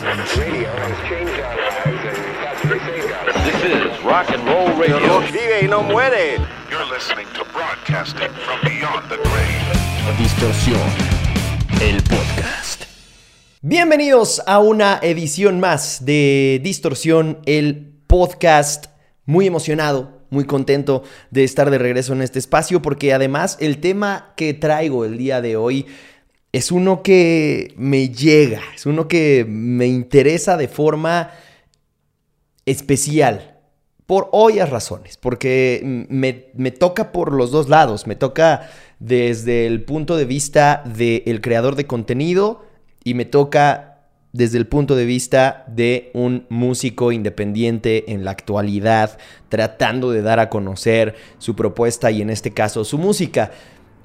This is rock and roll radio. Vive y no muere. You're listening to broadcasting from beyond the grave. Distorsión, el podcast. Bienvenidos a una edición más de Distorsión, el podcast. Muy emocionado, muy contento de estar de regreso en este espacio porque además el tema que traigo el día de hoy es uno que me llega, es uno que me interesa de forma especial. Por obvias razones, porque me, me, toca por los dos lados, me toca desde el punto de vista del creador de contenido y me toca desde el punto de vista de un músico independiente en la actualidad, tratando de dar a conocer su propuesta y en este caso su música.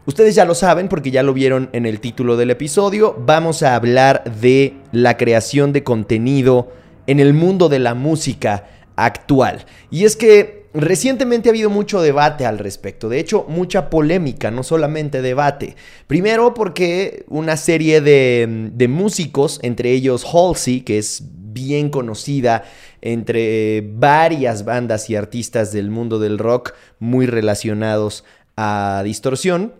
Ustedes ya lo saben porque ya lo vieron en el título del episodio, vamos a hablar de la creación de contenido en el mundo de la música actual. Y es que recientemente ha habido mucho debate al respecto, de hecho mucha polémica, no solamente debate. Primero porque una serie de, músicos, entre ellos Halsey, que es bien conocida entre varias bandas y artistas del mundo del rock muy relacionados a distorsión,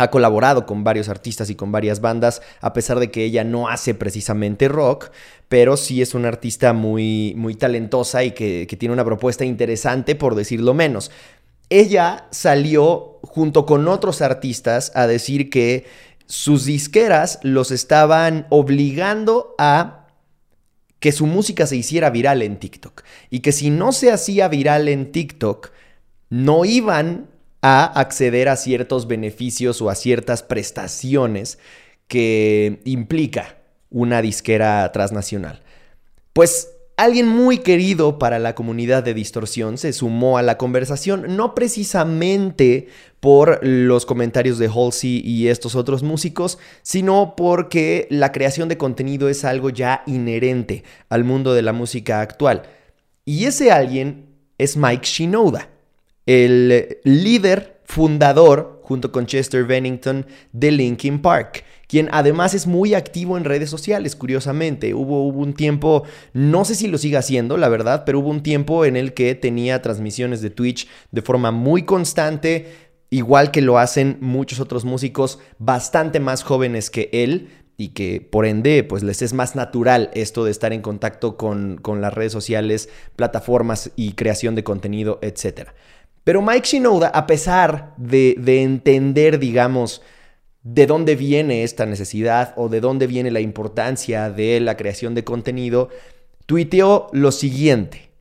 ha colaborado con varios artistas y con varias bandas, a pesar de que ella no hace precisamente rock, pero sí es una artista muy, muy talentosa y que, que tiene una propuesta interesante, por decirlo menos. Ella salió junto con otros artistas a decir que sus disqueras los estaban obligando a que su música se hiciera viral en TikTok y que si no se hacía viral en TikTok, no iban a acceder a ciertos beneficios o a ciertas prestaciones que implica una disquera transnacional. Pues alguien muy querido para la comunidad de distorsión se sumó a la conversación, no precisamente por los comentarios de Halsey y estos otros músicos, sino porque la creación de contenido es algo ya inherente al mundo de la música actual. Y ese alguien es Mike Shinoda el líder fundador, junto con Chester Bennington, de Linkin Park, quien además es muy activo en redes sociales, curiosamente. Hubo, hubo, un tiempo, no sé si lo sigue haciendo, la verdad, pero hubo un tiempo en el que tenía transmisiones de Twitch de forma muy constante, igual que lo hacen muchos otros músicos bastante más jóvenes que él, y que por ende pues les es más natural esto de estar en contacto con, con las redes sociales, plataformas y creación de contenido, etcétera. Pero Mike Shinoda, a pesar de, entender, digamos, de dónde viene esta necesidad o de dónde viene la importancia de la creación de contenido, tuiteó lo siguiente.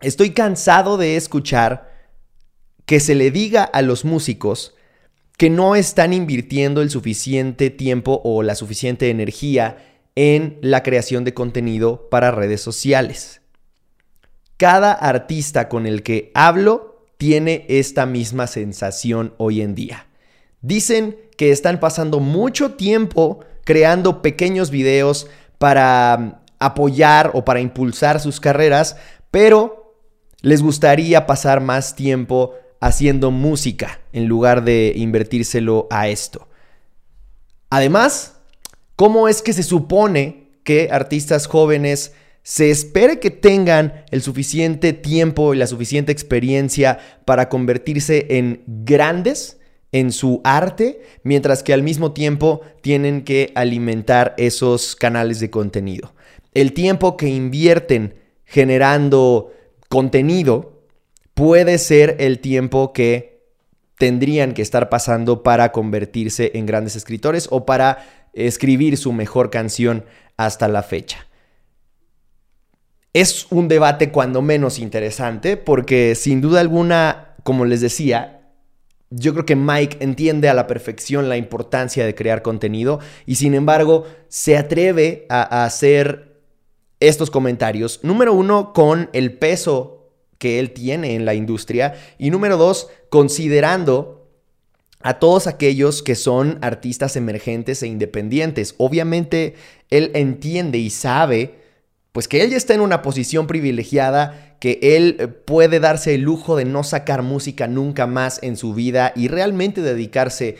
Estoy cansado de escuchar que se le diga a los músicos que no están invirtiendo el suficiente tiempo o la suficiente energía en la creación de contenido para redes sociales. Cada artista con el que hablo tiene esta misma sensación hoy en día. Dicen que están pasando mucho tiempo creando pequeños videos para mm, apoyar o para impulsar sus carreras, pero les gustaría pasar más tiempo haciendo música en lugar de invertírselo a esto. Además, ¿cómo es que se supone que artistas jóvenes se espere que tengan el suficiente tiempo y la suficiente experiencia para convertirse en grandes en su arte, mientras que al mismo tiempo tienen que alimentar esos canales de contenido. El tiempo que invierten generando contenido puede ser el tiempo que tendrían que estar pasando para convertirse en grandes escritores o para escribir su mejor canción hasta la fecha. Es un debate cuando menos interesante porque sin duda alguna, como les decía, yo creo que Mike entiende a la perfección la importancia de crear contenido y sin embargo se atreve a, hacer estos comentarios. Número uno, con el peso que él tiene en la industria y número dos, considerando a todos aquellos que son artistas emergentes e independientes. Obviamente él entiende y sabe pues que él ya está en una posición privilegiada, que él eh, puede darse el lujo de no sacar música nunca más en su vida y realmente dedicarse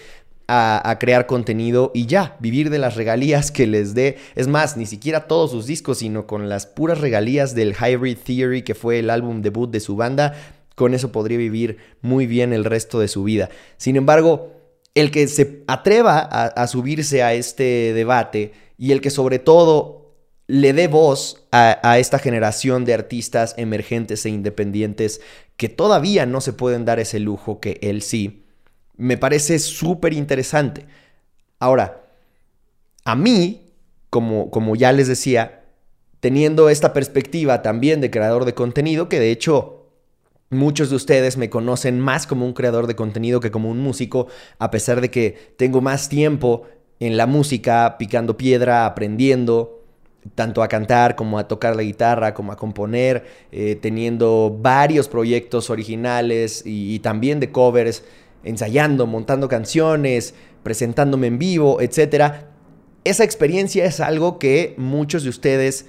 a, crear contenido y ya, vivir de las regalías que les dé. Es más, ni siquiera todos sus discos, sino con las puras regalías del Hybrid Theory, que fue el álbum debut de su banda. Con eso podría vivir muy bien el resto de su vida. Sin embargo, el que se atreva a subirse a este debate y el que sobre todo le dé voz a, esta generación de artistas emergentes e independientes que todavía no se pueden dar ese lujo que él sí, me parece súper interesante. Ahora, a mí, como, como ya les decía, teniendo esta perspectiva también de creador de contenido, que de hecho Muchos de ustedes me conocen más como un creador de contenido que como un músico, a pesar de que tengo más tiempo en la música, picando piedra, aprendiendo, tanto a cantar como a tocar la guitarra, como a componer, eh, teniendo varios proyectos originales y, también de covers, ensayando, montando canciones, presentándome en vivo, etc. Esa experiencia es algo que muchos de ustedes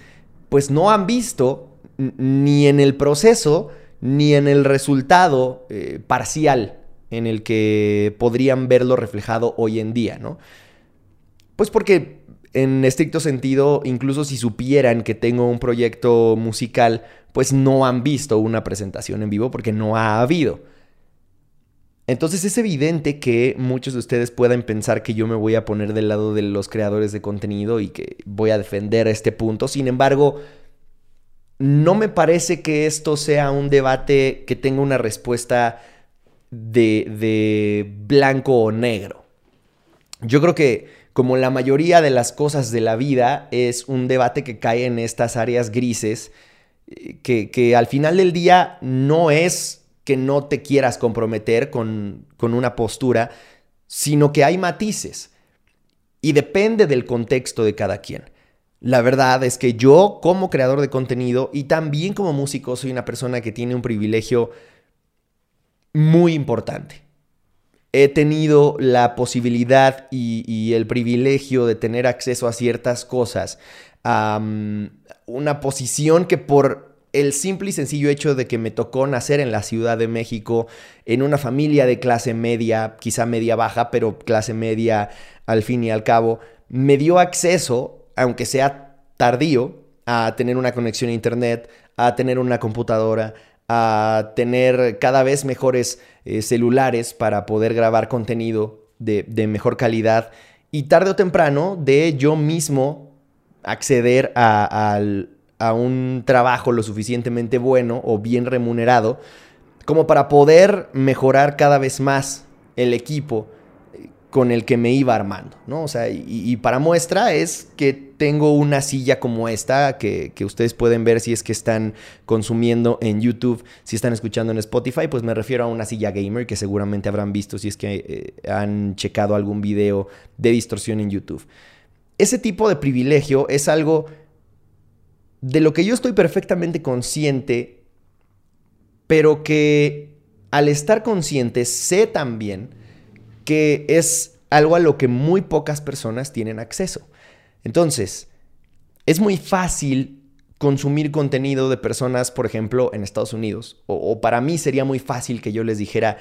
pues no han visto ni en el proceso, ni en el resultado eh, parcial en el que podrían verlo reflejado hoy en día, ¿no? Pues porque en estricto sentido, incluso si supieran que tengo un proyecto musical, pues no han visto una presentación en vivo porque no ha habido. Entonces es evidente que muchos de ustedes puedan pensar que yo me voy a poner del lado de los creadores de contenido y que voy a defender este punto. Sin embargo, no me parece que esto sea un debate que tenga una respuesta de, de, blanco o negro. Yo creo que como la mayoría de las cosas de la vida es un debate que cae en estas áreas grises, eh, que, que al final del día no es que no te quieras comprometer con, con una postura, sino que hay matices y depende del contexto de cada quien. La verdad es que yo como creador de contenido y también como músico soy una persona que tiene un privilegio muy importante. He tenido la posibilidad y, el privilegio de tener acceso a ciertas cosas, a una posición que por el simple y sencillo hecho de que me tocó nacer en la Ciudad de México, en una familia de clase media, quizá media baja, pero clase media al fin y al cabo, me dio acceso aunque sea tardío, a tener una conexión a internet, a tener una computadora, a tener cada vez mejores eh, celulares para poder grabar contenido de, de, mejor calidad. Y tarde o temprano de yo mismo acceder a, a, a un trabajo lo suficientemente bueno o bien remunerado como para poder mejorar cada vez más el equipo con el que me iba armando, ¿no? O sea, y, para muestra es que tengo una silla como esta que, que, ustedes pueden ver si es que están consumiendo en YouTube, si están escuchando en Spotify, pues me refiero a una silla gamer que seguramente habrán visto si es que eh, han checado algún video de distorsión en YouTube. Ese tipo de privilegio es algo de lo que yo estoy perfectamente consciente, pero que al estar consciente sé también que es algo a lo que muy pocas personas tienen acceso. Entonces, es muy fácil consumir contenido de personas, por ejemplo, en Estados Unidos. O, para mí sería muy fácil que yo les dijera,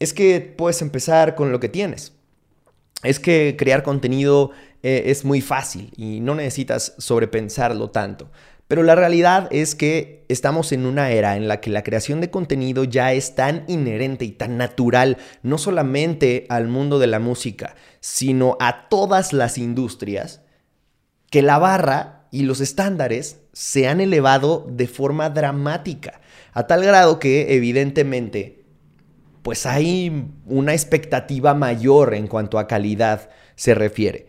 es que puedes empezar con lo que tienes. Es que crear contenido eh, es muy fácil y no necesitas sobrepensarlo tanto. Pero la realidad es que estamos en una era en la que la creación de contenido ya es tan inherente y tan natural, no solamente al mundo de la música, sino a todas las industrias, que la barra y los estándares se han elevado de forma dramática, a tal grado que evidentemente pues hay una expectativa mayor en cuanto a calidad se refiere.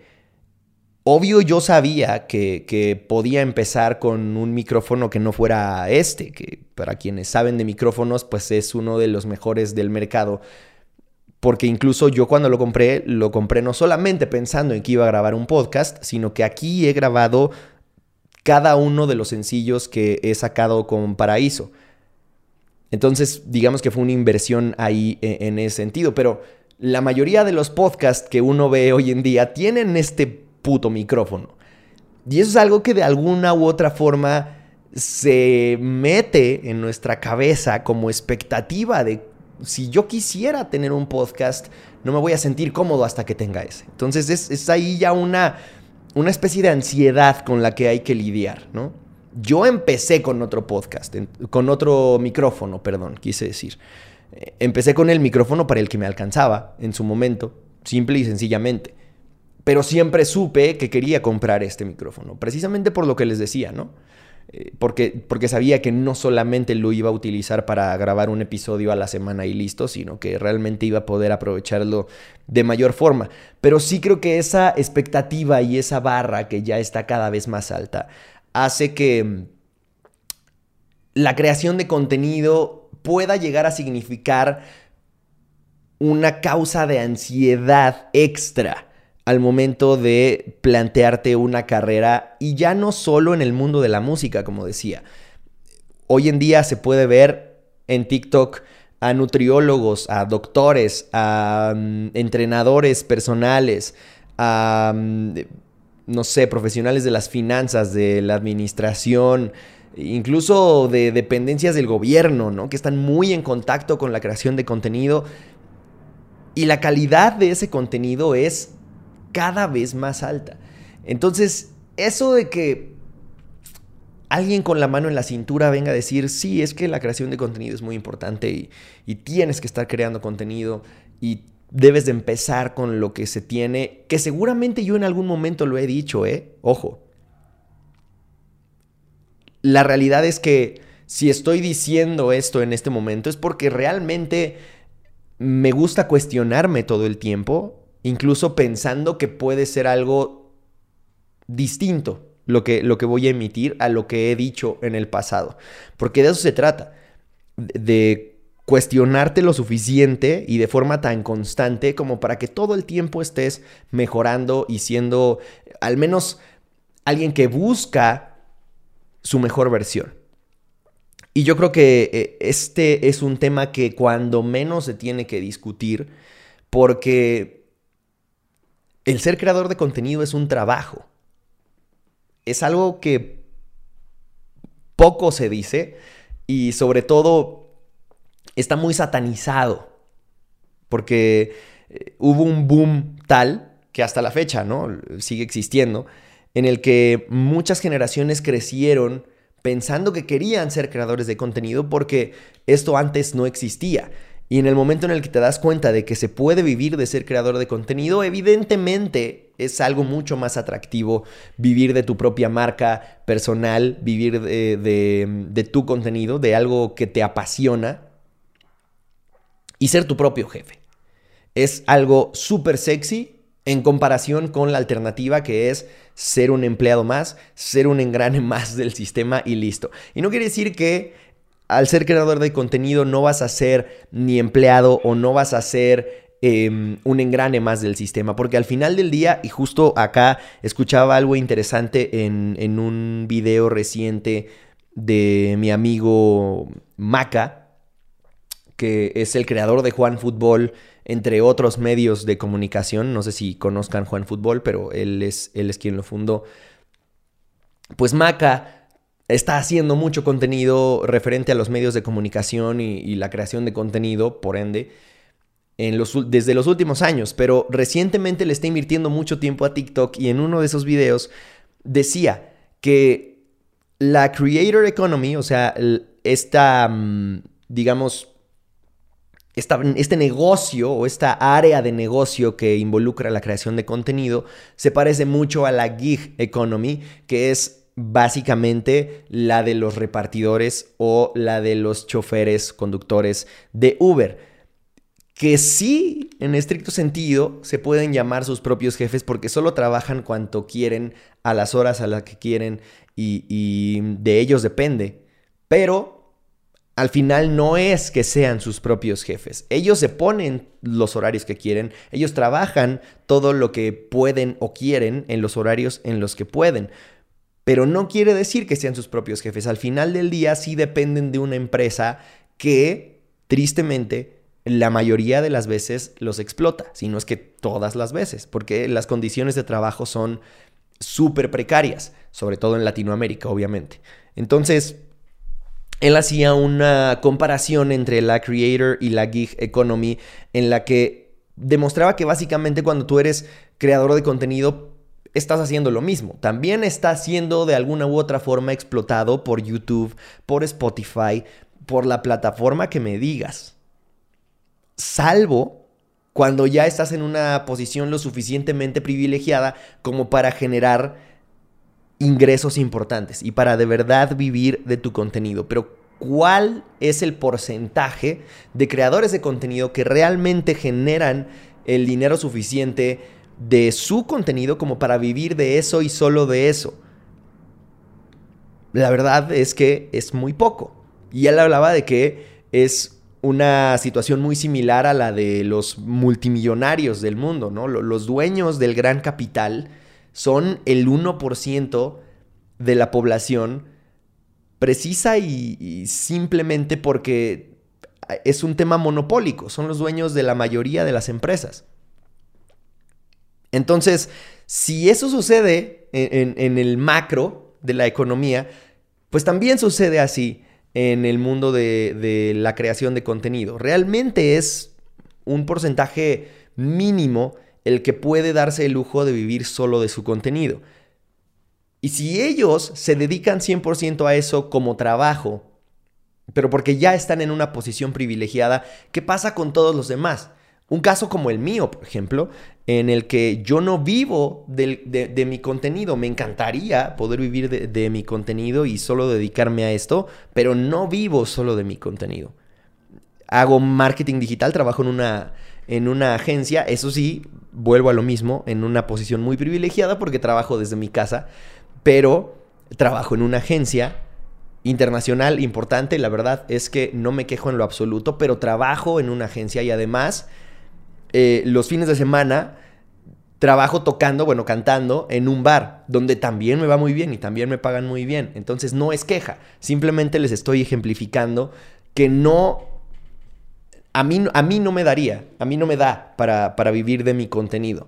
Obvio yo sabía que, podía empezar con un micrófono que no fuera este, que para quienes saben de micrófonos, pues es uno de los mejores del mercado. Porque incluso yo cuando lo compré, lo compré no solamente pensando en que iba a grabar un podcast, sino que aquí he grabado cada uno de los sencillos que he sacado con Paraíso. Entonces, digamos que fue una inversión ahí en, en ese sentido, pero la mayoría de los podcasts que uno ve hoy en día tienen este puto micrófono. Y eso es algo que de alguna u otra forma se mete en nuestra cabeza como expectativa de si yo quisiera tener un podcast, no me voy a sentir cómodo hasta que tenga ese. Entonces es, es ahí ya una, una especie de ansiedad con la que hay que lidiar, ¿no? Yo empecé con otro podcast, con otro micrófono, perdón, quise decir. Eh, empecé con el micrófono para el que me alcanzaba en su momento, simple y sencillamente. Pero siempre supe que quería comprar este micrófono, precisamente por lo que les decía, ¿no? Eh, porque, porque sabía que no solamente lo iba a utilizar para grabar un episodio a la semana y listo, sino que realmente iba a poder aprovecharlo de mayor forma. Pero sí creo que esa expectativa y esa barra que ya está cada vez más alta hace que mm, la creación de contenido pueda llegar a significar una causa de ansiedad extra al momento de plantearte una carrera y ya no solo en el mundo de la música, como decía. Hoy en día se puede ver en TikTok a nutriólogos, a doctores, a mm, entrenadores personales, a, mm, no sé, profesionales de las finanzas, de la administración, incluso de dependencias del gobierno, ¿no? Que están muy en contacto con la creación de contenido. Y la calidad de ese contenido es cada vez más alta. Entonces, eso de que alguien con la mano en la cintura venga a decir, sí, es que la creación de contenido es muy importante y, tienes que estar creando contenido y debes de empezar con lo que se tiene, que seguramente yo en algún momento lo he dicho, ¿eh? Ojo. La realidad es que si estoy diciendo esto en este momento es porque realmente me gusta cuestionarme todo el tiempo incluso pensando que puede ser algo distinto lo que, lo que voy a emitir a lo que he dicho en el pasado. Porque de eso se trata, de cuestionarte lo suficiente y de forma tan constante como para que todo el tiempo estés mejorando y siendo al menos alguien que busca su mejor versión. Y yo creo que eh, este es un tema que cuando menos se tiene que discutir porque el ser creador de contenido es un trabajo. Es algo que poco se dice y sobre todo está muy satanizado. Porque eh, hubo un boom tal que hasta la fecha, ¿no? Sigue existiendo, en el que muchas generaciones crecieron pensando que querían ser creadores de contenido porque esto antes no existía. Y en el momento en el que te das cuenta de que se puede vivir de ser creador de contenido, evidentemente es algo mucho más atractivo vivir de tu propia marca personal, vivir de, tu contenido, de algo que te apasiona y ser tu propio jefe. Es algo súper sexy en comparación con la alternativa que es ser un empleado más, ser un engrane más del sistema y listo. Y no quiere decir que al ser creador de contenido no vas a ser ni empleado o no vas a ser em, un engrane más del sistema, porque al final del día, y justo acá escuchaba algo interesante en, en un video reciente de mi amigo Maca, que es el creador de Juan Fútbol, entre otros medios de comunicación, no sé si conozcan Juan Fútbol, pero él es, él es quien lo fundó. Pues Maca está haciendo mucho contenido referente a los medios de comunicación y, la creación de contenido, por ende, en los, desde los últimos años, pero recientemente le está invirtiendo mucho tiempo a TikTok y en uno de esos videos decía que la creator economy, o sea, esta, mm, digamos, este negocio o esta área de negocio que involucra la creación de contenido se parece mucho a la gig economy, que es básicamente la de los repartidores o la de los choferes, conductores de Uber. Que sí, en estricto sentido, se pueden llamar sus propios jefes porque solo trabajan cuanto quieren, a las horas a las que quieren y, y de ellos depende. Pero al final no es que sean sus propios jefes. Ellos se ponen los horarios que quieren, ellos trabajan todo lo que pueden o quieren en los horarios en los que pueden pero no quiere decir que sean sus propios jefes. Al final del día sí dependen de una empresa que, tristemente, la mayoría de las veces los explota, si no es que todas las veces, porque las condiciones de trabajo son súper precarias, sobre todo en Latinoamérica, obviamente. Entonces, él hacía una comparación entre la creator y la gig economy en la que demostraba que básicamente cuando tú eres creador de contenido estás haciendo lo mismo. También estás siendo de alguna u otra forma explotado por YouTube, por Spotify, por la plataforma que me digas. Salvo cuando ya estás en una posición lo suficientemente privilegiada como para generar ingresos importantes y para de verdad vivir de tu contenido. Pero ¿cuál es el porcentaje de creadores de contenido que realmente generan el dinero suficiente de su contenido como para vivir de eso y solo de eso? La verdad es que es muy poco. Y él hablaba de que es una situación muy similar a la de los multimillonarios del mundo, ¿no? Los dueños del gran capital son el 1% de la población precisa y, simplemente porque es un tema monopólico, son los dueños de la mayoría de las empresas. Entonces, si eso sucede en, el macro de la economía, pues también sucede así en el mundo de la creación de contenido. Realmente es un porcentaje mínimo el que puede darse el lujo de vivir solo de su contenido. Y si ellos se dedican 100% a eso como trabajo, pero porque ya están en una posición privilegiada, ¿qué pasa con todos los demás? Un caso como el mío, por ejemplo, en el que yo no vivo de, mi contenido. Me encantaría poder vivir de, de mi contenido y solo dedicarme a esto, pero no vivo solo de mi contenido. Hago marketing digital, trabajo en una, en una agencia, eso sí, vuelvo a lo mismo, en una posición muy privilegiada porque trabajo desde mi casa, pero trabajo en una agencia internacional importante, la verdad es que no me quejo en lo absoluto, pero trabajo en una agencia y además eh, los fines de semana trabajo tocando, bueno, cantando en un bar, donde también me va muy bien y también me pagan muy bien. Entonces no es queja, simplemente les estoy ejemplificando que no a mí, a mí no me daría, a mí no me da para, para vivir de mi contenido.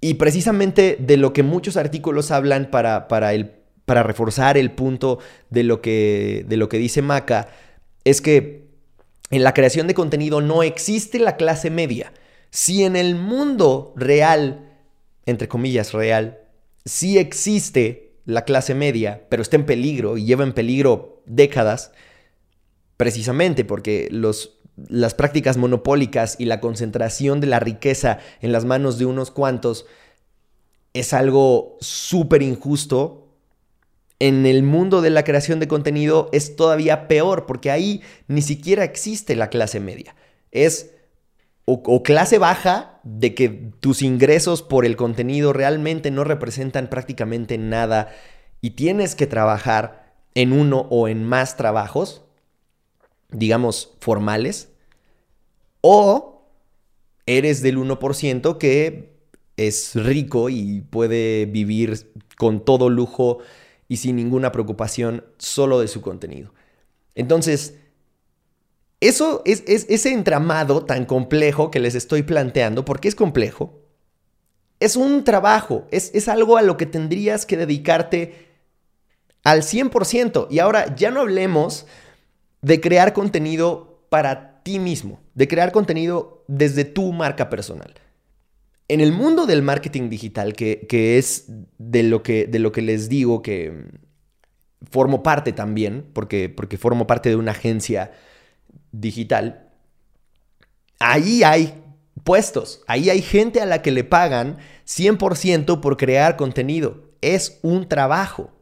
Y precisamente de lo que muchos artículos hablan para, para, el, para reforzar el punto de lo, que, de lo que dice Maca, es que en la creación de contenido no existe la clase media. Si en el mundo real, entre comillas real, sí existe la clase media, pero está en peligro y lleva en peligro décadas, precisamente porque los las prácticas monopólicas y la concentración de la riqueza en las manos de unos cuantos es algo súper injusto. En el mundo de la creación de contenido es todavía peor porque ahí ni siquiera existe la clase media. Es o, clase baja de que tus ingresos por el contenido realmente no representan prácticamente nada y tienes que trabajar en uno o en más trabajos digamos, formales, o eres del 1% que es rico y puede vivir con todo lujo y sin ninguna preocupación solo de su contenido. Entonces, eso es, ese entramado tan complejo que les estoy planteando, porque es complejo, es un trabajo, es, es algo a lo que tendrías que dedicarte al 100%. Y ahora ya no hablemos de crear contenido para ti mismo, de crear contenido desde tu marca personal. En el mundo del marketing digital, que, es de lo que, de lo que les digo que formo parte también, porque, porque formo parte de una agencia digital, ahí hay puestos, ahí hay gente a la que le pagan 100% por crear contenido. Es un trabajo.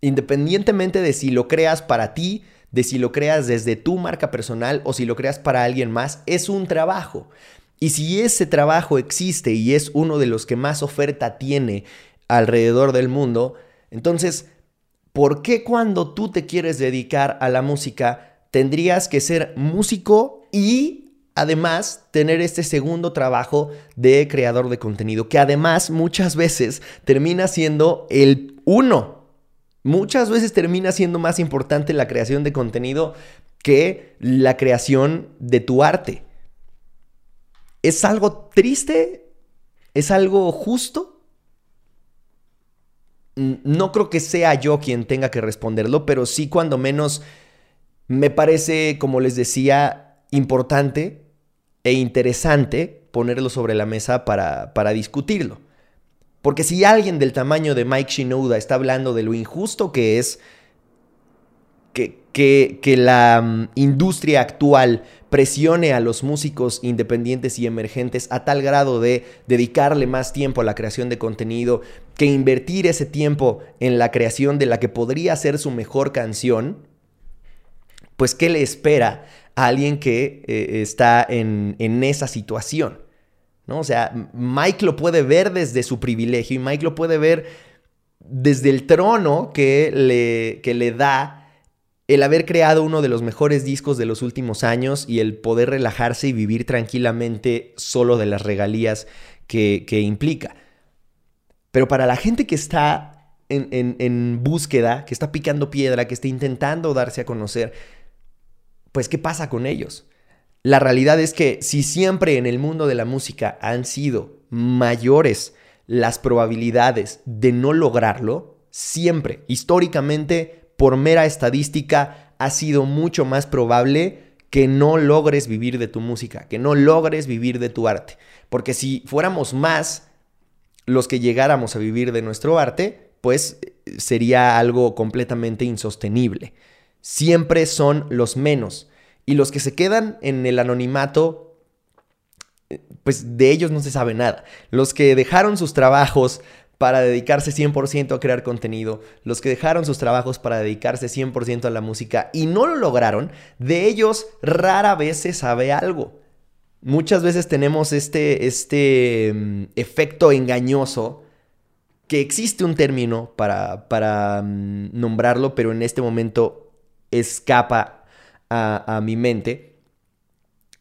Independientemente de si lo creas para ti, de si lo creas desde tu marca personal o si lo creas para alguien más, es un trabajo. Y si ese trabajo existe y es uno de los que más oferta tiene alrededor del mundo, entonces, ¿por qué cuando tú te quieres dedicar a la música tendrías que ser músico y además tener este segundo trabajo de creador de contenido, que además muchas veces termina siendo el uno Muchas veces termina siendo más importante la creación de contenido que la creación de tu arte. ¿Es algo triste? ¿Es algo justo? No creo que sea yo quien tenga que responderlo, pero sí cuando menos me parece, como les decía, importante e interesante ponerlo sobre la mesa para, para discutirlo. Porque si alguien del tamaño de Mike Shinoda está hablando de lo injusto que es que, que, la mm, industria actual presione a los músicos independientes y emergentes a tal grado de dedicarle más tiempo a la creación de contenido, que invertir ese tiempo en la creación de la que podría ser su mejor canción, pues ¿qué le espera a alguien que eh, está en, en esa situación? ¿No? O sea, Mike lo puede ver desde su privilegio y Mike lo puede ver desde el trono que le, que le da el haber creado uno de los mejores discos de los últimos años y el poder relajarse y vivir tranquilamente solo de las regalías que, que implica. Pero para la gente que está en, en, en, búsqueda, que está picando piedra, que está intentando darse a conocer, pues ¿qué pasa con ellos? La realidad es que si siempre en el mundo de la música han sido mayores las probabilidades de no lograrlo, siempre, históricamente, por mera estadística, ha sido mucho más probable que no logres vivir de tu música, que no logres vivir de tu arte. Porque si fuéramos más los que llegáramos a vivir de nuestro arte, pues sería algo completamente insostenible. Siempre son los menos. Y los que se quedan en el anonimato, pues de ellos no se sabe nada. Los que dejaron sus trabajos para dedicarse 100% a crear contenido, los que dejaron sus trabajos para dedicarse 100% a la música y no lo lograron, de ellos rara vez se sabe algo. Muchas veces tenemos este, este um, efecto engañoso que existe un término para, para um, nombrarlo, pero en este momento escapa a, mi mente,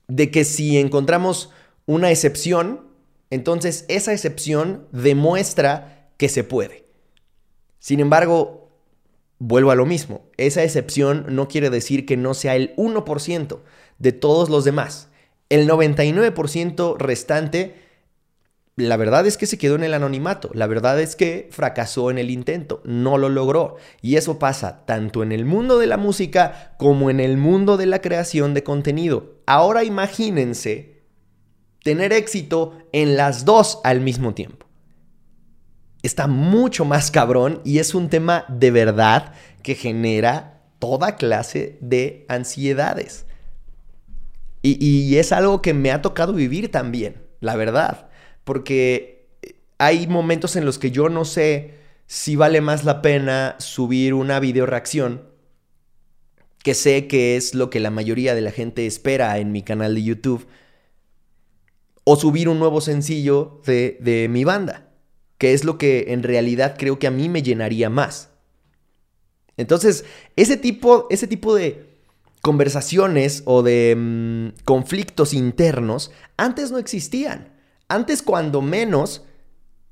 de que si encontramos una excepción, entonces esa excepción demuestra que se puede. Sin embargo, vuelvo a lo mismo, esa excepción no quiere decir que no sea el 1% de todos los demás. El 99% restante, la verdad es que se quedó en el anonimato, la verdad es que fracasó en el intento, no lo logró. Y eso pasa tanto en el mundo de la música como en el mundo de la creación de contenido. Ahora imagínense tener éxito en las dos al mismo tiempo. Está mucho más cabrón y es un tema de verdad que genera toda clase de ansiedades. Y, es algo que me ha tocado vivir también, la verdad. Porque hay momentos en los que yo no sé si vale más la pena subir una video reacción, que sé que es lo que la mayoría de la gente espera en mi canal de YouTube, o subir un nuevo sencillo de, de mi banda, que es lo que en realidad creo que a mí me llenaría más. Entonces, ese tipo, ese tipo de conversaciones o de mmm, conflictos internos antes no existían. Antes, cuando menos,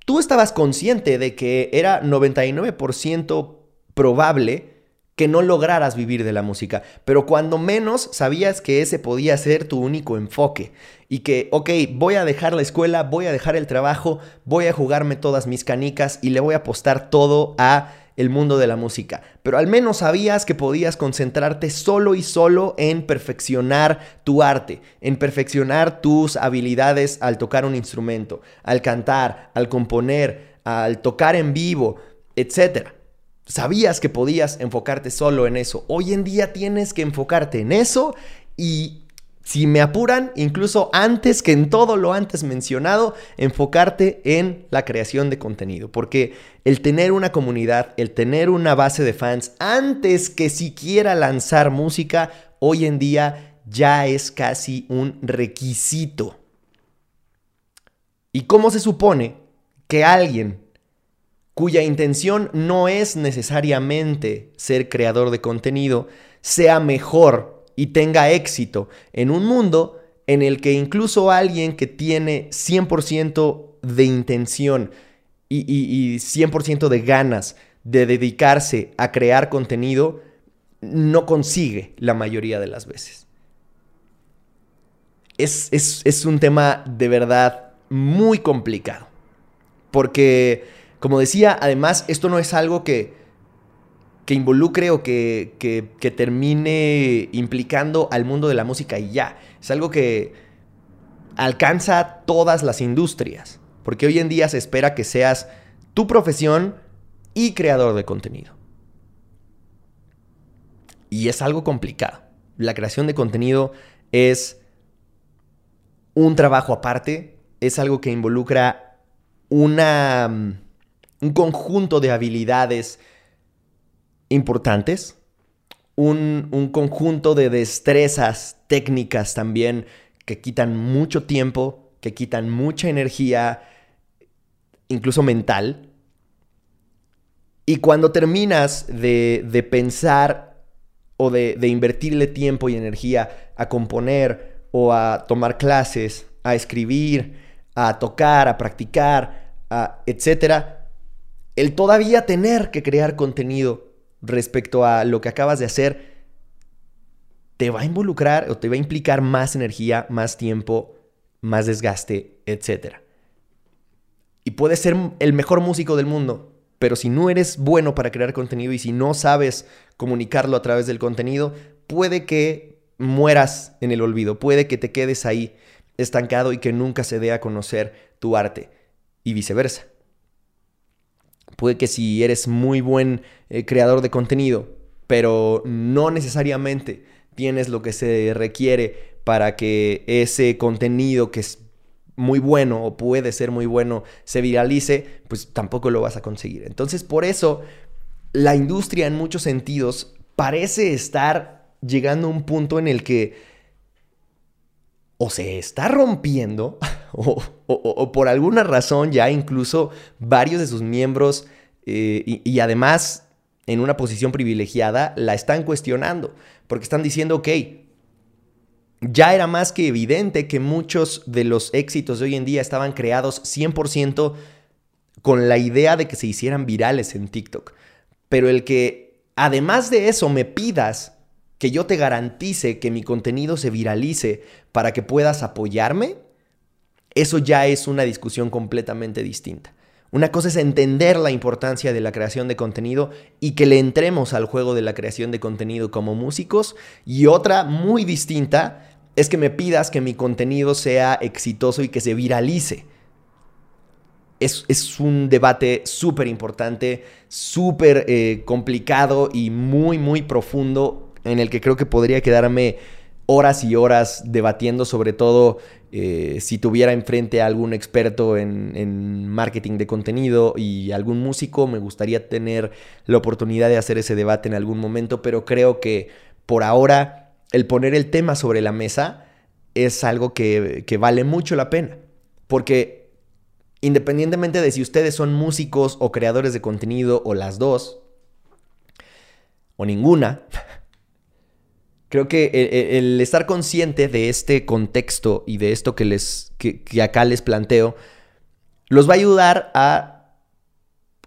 tú estabas consciente de que era 99% probable que no lograras vivir de la música, pero cuando menos sabías que ese podía ser tu único enfoque y que, ok, voy a dejar la escuela, voy a dejar el trabajo, voy a jugarme todas mis canicas y le voy a apostar todo a el mundo de la música, pero al menos sabías que podías concentrarte solo y solo en perfeccionar tu arte, en perfeccionar tus habilidades al tocar un instrumento, al cantar, al componer, al tocar en vivo, etcétera. Sabías que podías enfocarte solo en eso. Hoy en día tienes que enfocarte en eso y si me apuran, incluso antes que en todo lo antes mencionado, enfocarte en la creación de contenido. Porque el tener una comunidad, el tener una base de fans, antes que siquiera lanzar música, hoy en día ya es casi un requisito. ¿Y cómo se supone que alguien cuya intención no es necesariamente ser creador de contenido, sea mejor y tenga éxito en un mundo en el que incluso alguien que tiene 100% de intención y, y, y 100% de ganas de dedicarse a crear contenido, no consigue la mayoría de las veces. Es, es, es un tema de verdad muy complicado. Porque como decía, además, esto no es algo que, que involucre o que, que, que termine implicando al mundo de la música y ya. Es algo que alcanza todas las industrias. Porque hoy en día se espera que seas tu profesión y creador de contenido. Y es algo complicado. La creación de contenido es un trabajo aparte, es algo que involucra una, mm, un conjunto de habilidades importantes, un, un conjunto de destrezas técnicas también que quitan mucho tiempo, que quitan mucha energía, incluso mental. Y cuando terminas de, de pensar o de, de, invertirle tiempo y energía a componer o a tomar clases, a escribir, a tocar, a practicar, a etcétera, el todavía tener que crear contenido respecto a lo que acabas de hacer, te va a involucrar o te va a implicar más energía, más tiempo, más desgaste, etc. Y puedes ser el mejor músico del mundo, pero si no eres bueno para crear contenido y si no sabes comunicarlo a través del contenido, puede que mueras en el olvido, puede que te quedes ahí estancado y que nunca se dé a conocer tu arte y viceversa. Puede que si eres muy buen eh, creador de contenido, pero no necesariamente tienes lo que se requiere para que ese contenido que es muy bueno o puede ser muy bueno se viralice, pues tampoco lo vas a conseguir. Entonces, por eso, la industria en muchos sentidos parece estar llegando a un punto en el que o se está rompiendo o, por alguna razón ya incluso varios de sus miembros eh, y, y, además en una posición privilegiada la están cuestionando porque están diciendo, ok, ya era más que evidente que muchos de los éxitos de hoy en día estaban creados 100% con la idea de que se hicieran virales en TikTok. Pero el que además de eso me pidas que yo te garantice que mi contenido se viralice para que puedas apoyarme, eso ya es una discusión completamente distinta. Una cosa es entender la importancia de la creación de contenido y que le entremos al juego de la creación de contenido como músicos y otra muy distinta es que me pidas que mi contenido sea exitoso y que se viralice. Es, es un debate súper importante, súper eh, complicado y muy, muy profundo en el que creo que podría quedarme horas y horas debatiendo, sobre todo eh, si tuviera enfrente a algún experto en, marketing de contenido y algún músico, me gustaría tener la oportunidad de hacer ese debate en algún momento, pero creo que por ahora el poner el tema sobre la mesa es algo que vale mucho la pena, porque independientemente de si ustedes son músicos o creadores de contenido o las dos, o ninguna, creo que el, estar consciente de este contexto y de esto que, les, que acá les planteo, los va a ayudar a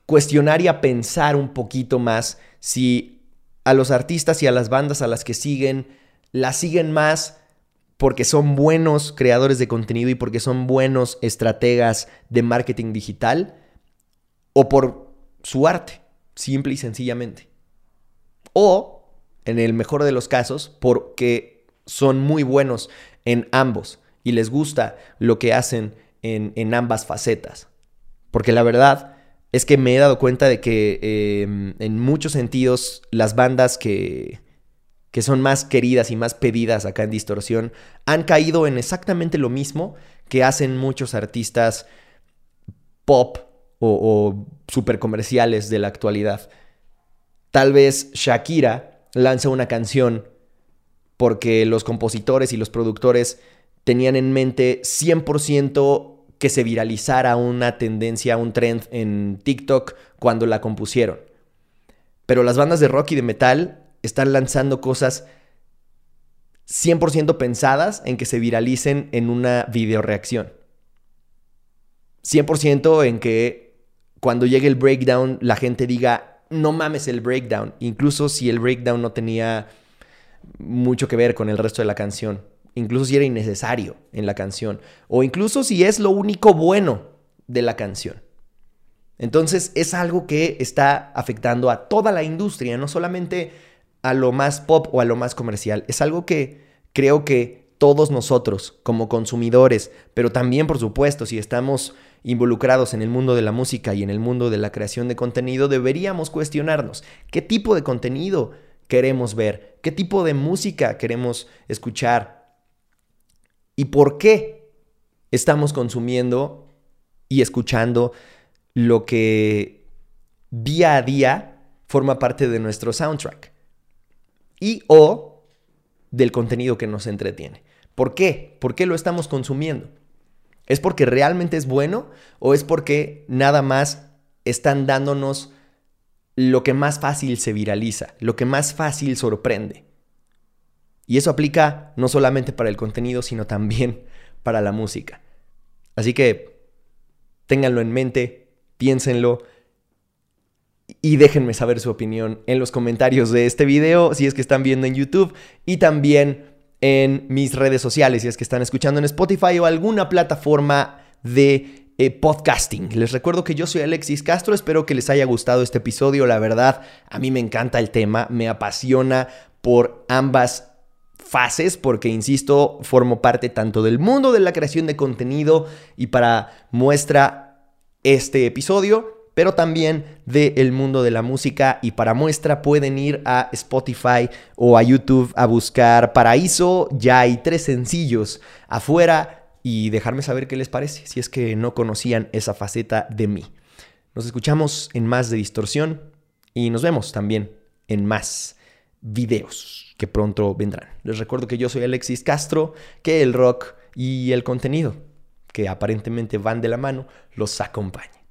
cuestionar y a pensar un poquito más si a los artistas y a las bandas a las que siguen, las siguen más porque son buenos creadores de contenido y porque son buenos estrategas de marketing digital o por su arte, simple y sencillamente. O en el mejor de los casos, porque son muy buenos en ambos y les gusta lo que hacen en, en ambas facetas. Porque la verdad es que me he dado cuenta de que eh, en muchos sentidos las bandas que, que son más queridas y más pedidas acá en Distorsión han caído en exactamente lo mismo que hacen muchos artistas pop o, o super comerciales de la actualidad. Tal vez Shakira lanza una canción porque los compositores y los productores tenían en mente 100% que se viralizara una tendencia, un trend en TikTok cuando la compusieron. Pero las bandas de rock y de metal están lanzando cosas 100% pensadas en que se viralicen en una videoreacción. 100% en que cuando llegue el breakdown la gente diga, no mames el breakdown, incluso si el breakdown no tenía mucho que ver con el resto de la canción, incluso si era innecesario en la canción, o incluso si es lo único bueno de la canción. Entonces es algo que está afectando a toda la industria, no solamente a lo más pop o a lo más comercial. Es algo que creo que todos nosotros como consumidores, pero también por supuesto si estamos involucrados en el mundo de la música y en el mundo de la creación de contenido, deberíamos cuestionarnos qué tipo de contenido queremos ver, qué tipo de música queremos escuchar y por qué estamos consumiendo y escuchando lo que día a día forma parte de nuestro soundtrack y o del contenido que nos entretiene. ¿Por qué? ¿Por qué lo estamos consumiendo? ¿Es porque realmente es bueno o es porque nada más están dándonos lo que más fácil se viraliza, lo que más fácil sorprende? Y eso aplica no solamente para el contenido, sino también para la música. Así que ténganlo en mente, piénsenlo y déjenme saber su opinión en los comentarios de este video si es que están viendo en YouTube y también en mis redes sociales. Si es que están escuchando en Spotify o alguna plataforma de eh, podcasting. Les recuerdo que yo soy Alexis Castro, espero que les haya gustado este episodio, la verdad a mí me encanta el tema, me apasiona por ambas fases porque, insisto, formo parte tanto del mundo de la creación de contenido y para muestra este episodio, pero también del mundo de la música y para muestra pueden ir a Spotify o a YouTube a buscar Paraíso, ya hay tres sencillos afuera y dejarme saber qué les parece si es que no conocían esa faceta de mí. Nos escuchamos en más de distorsión y nos vemos también en más videos que pronto vendrán. Les recuerdo que yo soy Alexis Castro, que el rock y el contenido, que aparentemente van de la mano, los acompaña.